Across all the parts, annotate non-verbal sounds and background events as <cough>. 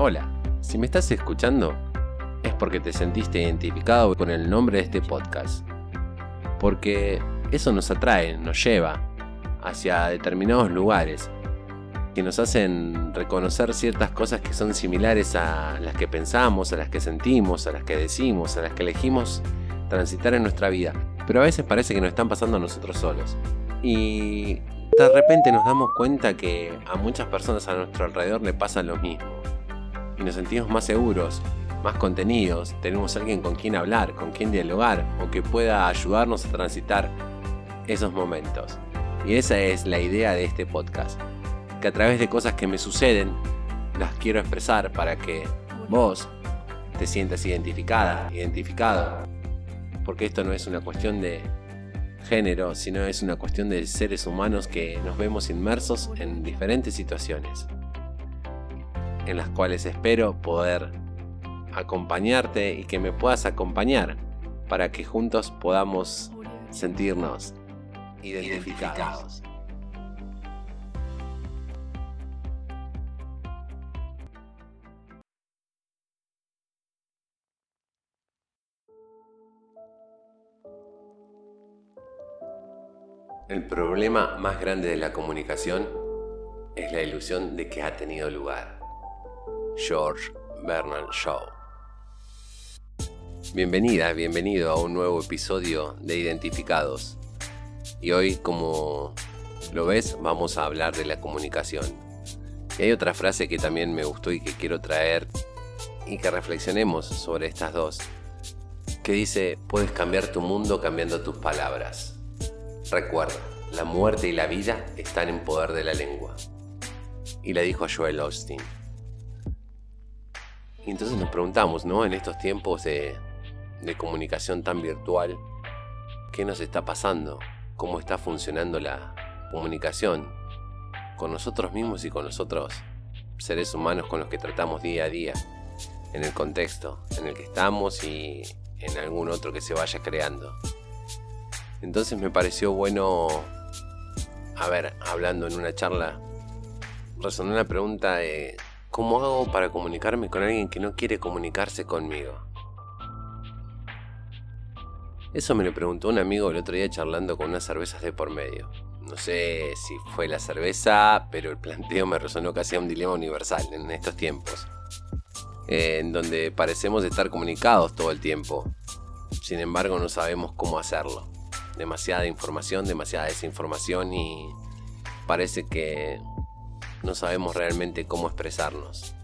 Hola, si me estás escuchando es porque te sentiste identificado con el nombre de este podcast. Porque eso nos atrae, nos lleva hacia determinados lugares que nos hacen reconocer ciertas cosas que son similares a las que pensamos, a las que sentimos, a las que decimos, a las que elegimos transitar en nuestra vida. Pero a veces parece que nos están pasando a nosotros solos. Y de repente nos damos cuenta que a muchas personas a nuestro alrededor le pasa lo mismo. Y nos sentimos más seguros, más contenidos, tenemos alguien con quien hablar, con quien dialogar o que pueda ayudarnos a transitar esos momentos. Y esa es la idea de este podcast que a través de cosas que me suceden las quiero expresar para que vos te sientas identificada, identificado. Porque esto no es una cuestión de género, sino es una cuestión de seres humanos que nos vemos inmersos en diferentes situaciones, en las cuales espero poder acompañarte y que me puedas acompañar para que juntos podamos sentirnos identificados. El problema más grande de la comunicación es la ilusión de que ha tenido lugar. George Bernard Shaw. Bienvenida, bienvenido a un nuevo episodio de Identificados. Y hoy, como lo ves, vamos a hablar de la comunicación. Y hay otra frase que también me gustó y que quiero traer y que reflexionemos sobre estas dos, que dice, puedes cambiar tu mundo cambiando tus palabras. Recuerda, la muerte y la vida están en poder de la lengua. Y la dijo Joel Austin. Y entonces nos preguntamos, ¿no? En estos tiempos de, comunicación tan virtual, ¿qué nos está pasando? ¿Cómo está funcionando la comunicación con nosotros mismos y con los otros seres humanos con los que tratamos día a día? En el contexto en el que estamos y en algún otro que se vaya creando. Entonces me pareció bueno, a ver, hablando en una charla, resonó la pregunta de ¿cómo hago para comunicarme con alguien que no quiere comunicarse conmigo? Eso me lo preguntó un amigo el otro día charlando con unas cervezas de por medio. No sé si fue la cerveza, pero el planteo me resonó casi a un dilema universal en estos tiempos. en donde parecemos estar comunicados todo el tiempo. Sin embargo, no sabemos cómo hacerlo demasiada información, demasiada desinformación y parece que no sabemos realmente cómo expresarnos.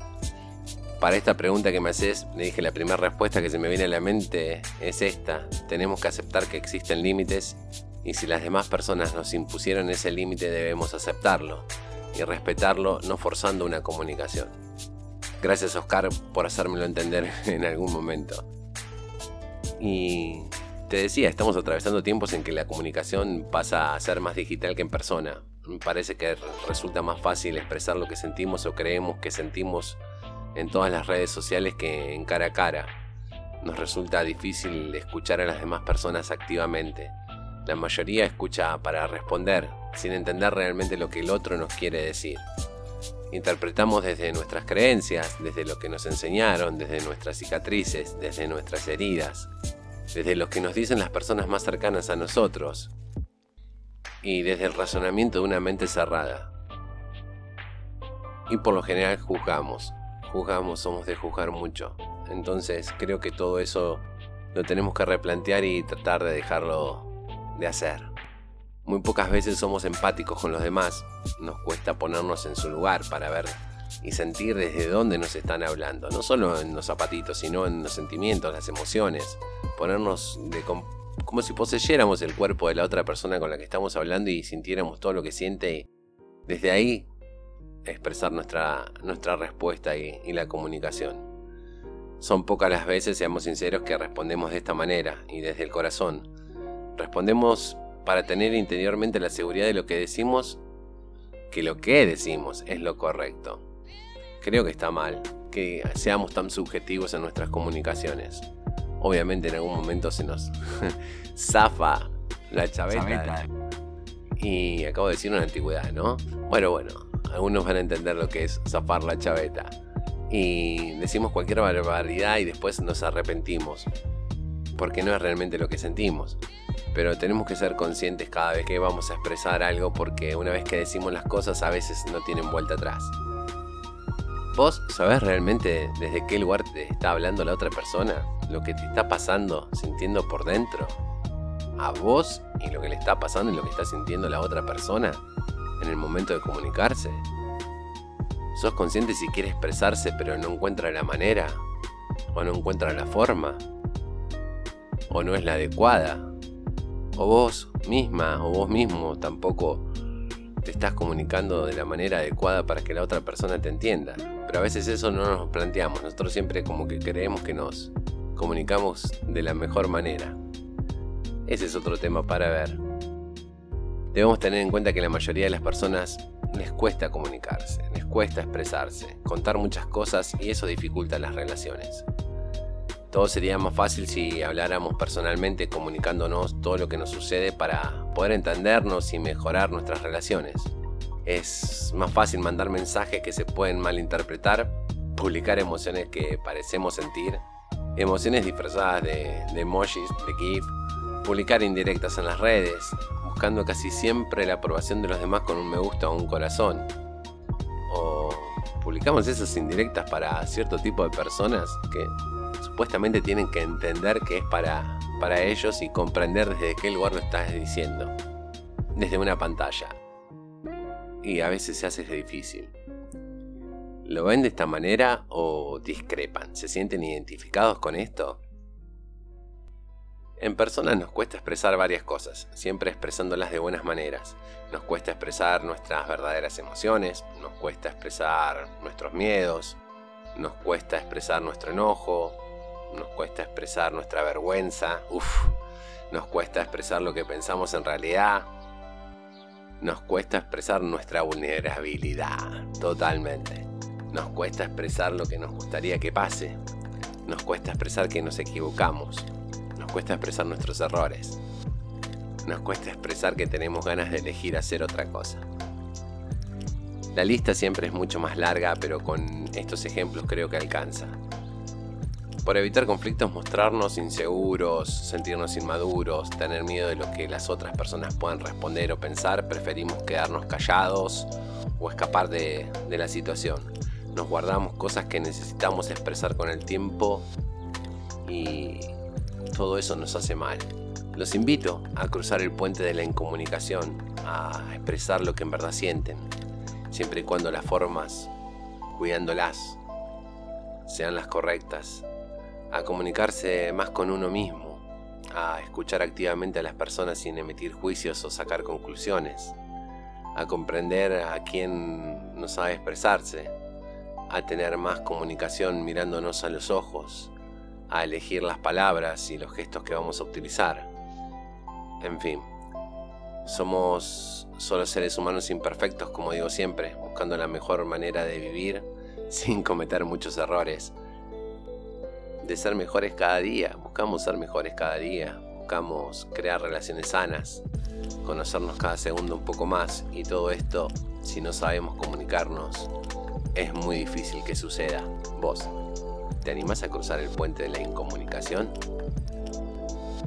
Para esta pregunta que me haces, le dije la primera respuesta que se me viene a la mente es esta. Tenemos que aceptar que existen límites y si las demás personas nos impusieron ese límite debemos aceptarlo y respetarlo no forzando una comunicación. Gracias Oscar por hacérmelo entender <laughs> en algún momento. Y te decía, estamos atravesando tiempos en que la comunicación pasa a ser más digital que en persona. Me parece que resulta más fácil expresar lo que sentimos o creemos que sentimos en todas las redes sociales que en cara a cara. Nos resulta difícil escuchar a las demás personas activamente. La mayoría escucha para responder, sin entender realmente lo que el otro nos quiere decir. Interpretamos desde nuestras creencias, desde lo que nos enseñaron, desde nuestras cicatrices, desde nuestras heridas desde lo que nos dicen las personas más cercanas a nosotros y desde el razonamiento de una mente cerrada. Y por lo general juzgamos, juzgamos, somos de juzgar mucho. Entonces creo que todo eso lo tenemos que replantear y tratar de dejarlo de hacer. Muy pocas veces somos empáticos con los demás, nos cuesta ponernos en su lugar para ver y sentir desde dónde nos están hablando, no solo en los zapatitos, sino en los sentimientos, las emociones, ponernos de como si poseyéramos el cuerpo de la otra persona con la que estamos hablando y sintiéramos todo lo que siente y desde ahí expresar nuestra, nuestra respuesta y, y la comunicación. Son pocas las veces, seamos sinceros, que respondemos de esta manera y desde el corazón. Respondemos para tener interiormente la seguridad de lo que decimos, que lo que decimos es lo correcto. Creo que está mal que seamos tan subjetivos en nuestras comunicaciones obviamente en algún momento se nos <laughs> zafa la chaveta. Y acabo de decir una antigüedad, ¿no? Bueno, bueno, algunos van a entender lo que es zafar la chaveta. y decimos cualquier barbaridad y después nos arrepentimos, porque no es realmente lo que sentimos. Pero tenemos que ser conscientes cada vez que vamos a expresar algo porque una vez que decimos las cosas a veces no tienen vuelta atrás. ¿Vos sabés realmente desde qué lugar te está hablando la otra persona? Lo que te está pasando, sintiendo por dentro. A vos y lo que le está pasando y lo que está sintiendo la otra persona en el momento de comunicarse. ¿Sos consciente si quiere expresarse pero no encuentra la manera? ¿O no encuentra la forma? ¿O no es la adecuada? ¿O vos misma o vos mismo tampoco te estás comunicando de la manera adecuada para que la otra persona te entienda? Pero a veces eso no nos planteamos, nosotros siempre como que creemos que nos comunicamos de la mejor manera. Ese es otro tema para ver. Debemos tener en cuenta que la mayoría de las personas les cuesta comunicarse, les cuesta expresarse, contar muchas cosas y eso dificulta las relaciones. Todo sería más fácil si habláramos personalmente comunicándonos todo lo que nos sucede para poder entendernos y mejorar nuestras relaciones. Es más fácil mandar mensajes que se pueden malinterpretar, publicar emociones que parecemos sentir, emociones disfrazadas de, emojis, de GIF, publicar indirectas en las redes, buscando casi siempre la aprobación de los demás con un me gusta o un corazón. O publicamos esas indirectas para cierto tipo de personas que supuestamente tienen que entender que es para, para ellos y comprender desde qué lugar lo estás diciendo. Desde una pantalla. Y a veces se hace difícil. ¿Lo ven de esta manera o discrepan? ¿Se sienten identificados con esto? En persona nos cuesta expresar varias cosas, siempre expresándolas de buenas maneras. Nos cuesta expresar nuestras verdaderas emociones, nos cuesta expresar nuestros miedos, nos cuesta expresar nuestro enojo, nos cuesta expresar nuestra vergüenza, uff, nos cuesta expresar lo que pensamos en realidad, nos cuesta expresar nuestra vulnerabilidad, totalmente. Nos cuesta expresar lo que nos gustaría que pase, nos cuesta expresar que nos equivocamos, cuesta expresar nuestros errores. Nos cuesta expresar que tenemos ganas de elegir hacer otra cosa. La lista siempre es mucho más larga, pero con estos ejemplos creo que alcanza. Por evitar conflictos, mostrarnos inseguros, sentirnos inmaduros, tener miedo de lo que las otras personas puedan responder o pensar, preferimos quedarnos callados o escapar de, de la situación. Nos guardamos cosas que necesitamos expresar con el tiempo y todo eso nos hace mal. Los invito a cruzar el puente de la incomunicación, a expresar lo que en verdad sienten, siempre y cuando las formas, cuidándolas, sean las correctas, a comunicarse más con uno mismo, a escuchar activamente a las personas sin emitir juicios o sacar conclusiones, a comprender a quien no sabe expresarse, a tener más comunicación mirándonos a los ojos, a elegir las palabras y los gestos que vamos a utilizar. En fin, somos solo seres humanos imperfectos, como digo siempre, buscando la mejor manera de vivir <laughs> sin cometer muchos errores. De ser mejores cada día, buscamos ser mejores cada día, buscamos crear relaciones sanas, conocernos cada segundo un poco más y todo esto, si no sabemos comunicarnos, es muy difícil que suceda. Vos, ¿Te animás a cruzar el puente de la incomunicación?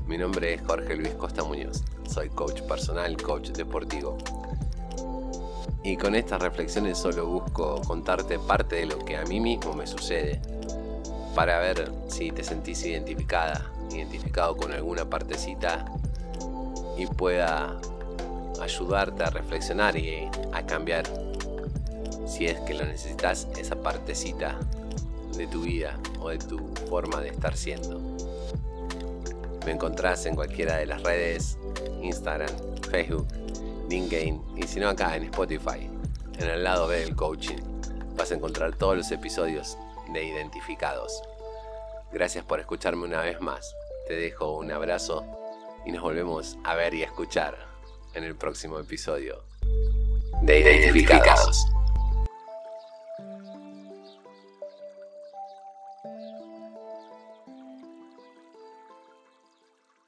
Mi nombre es Jorge Luis Costa Muñoz. Soy coach personal, coach deportivo. Y con estas reflexiones solo busco contarte parte de lo que a mí mismo me sucede para ver si te sentís identificada, identificado con alguna partecita y pueda ayudarte a reflexionar y a cambiar si es que lo necesitas esa partecita de tu vida o de tu forma de estar siendo. Me encontrás en cualquiera de las redes, Instagram, Facebook, LinkedIn y si no acá en Spotify, en el lado B del coaching, vas a encontrar todos los episodios de Identificados. Gracias por escucharme una vez más. Te dejo un abrazo y nos volvemos a ver y a escuchar en el próximo episodio de Identificados.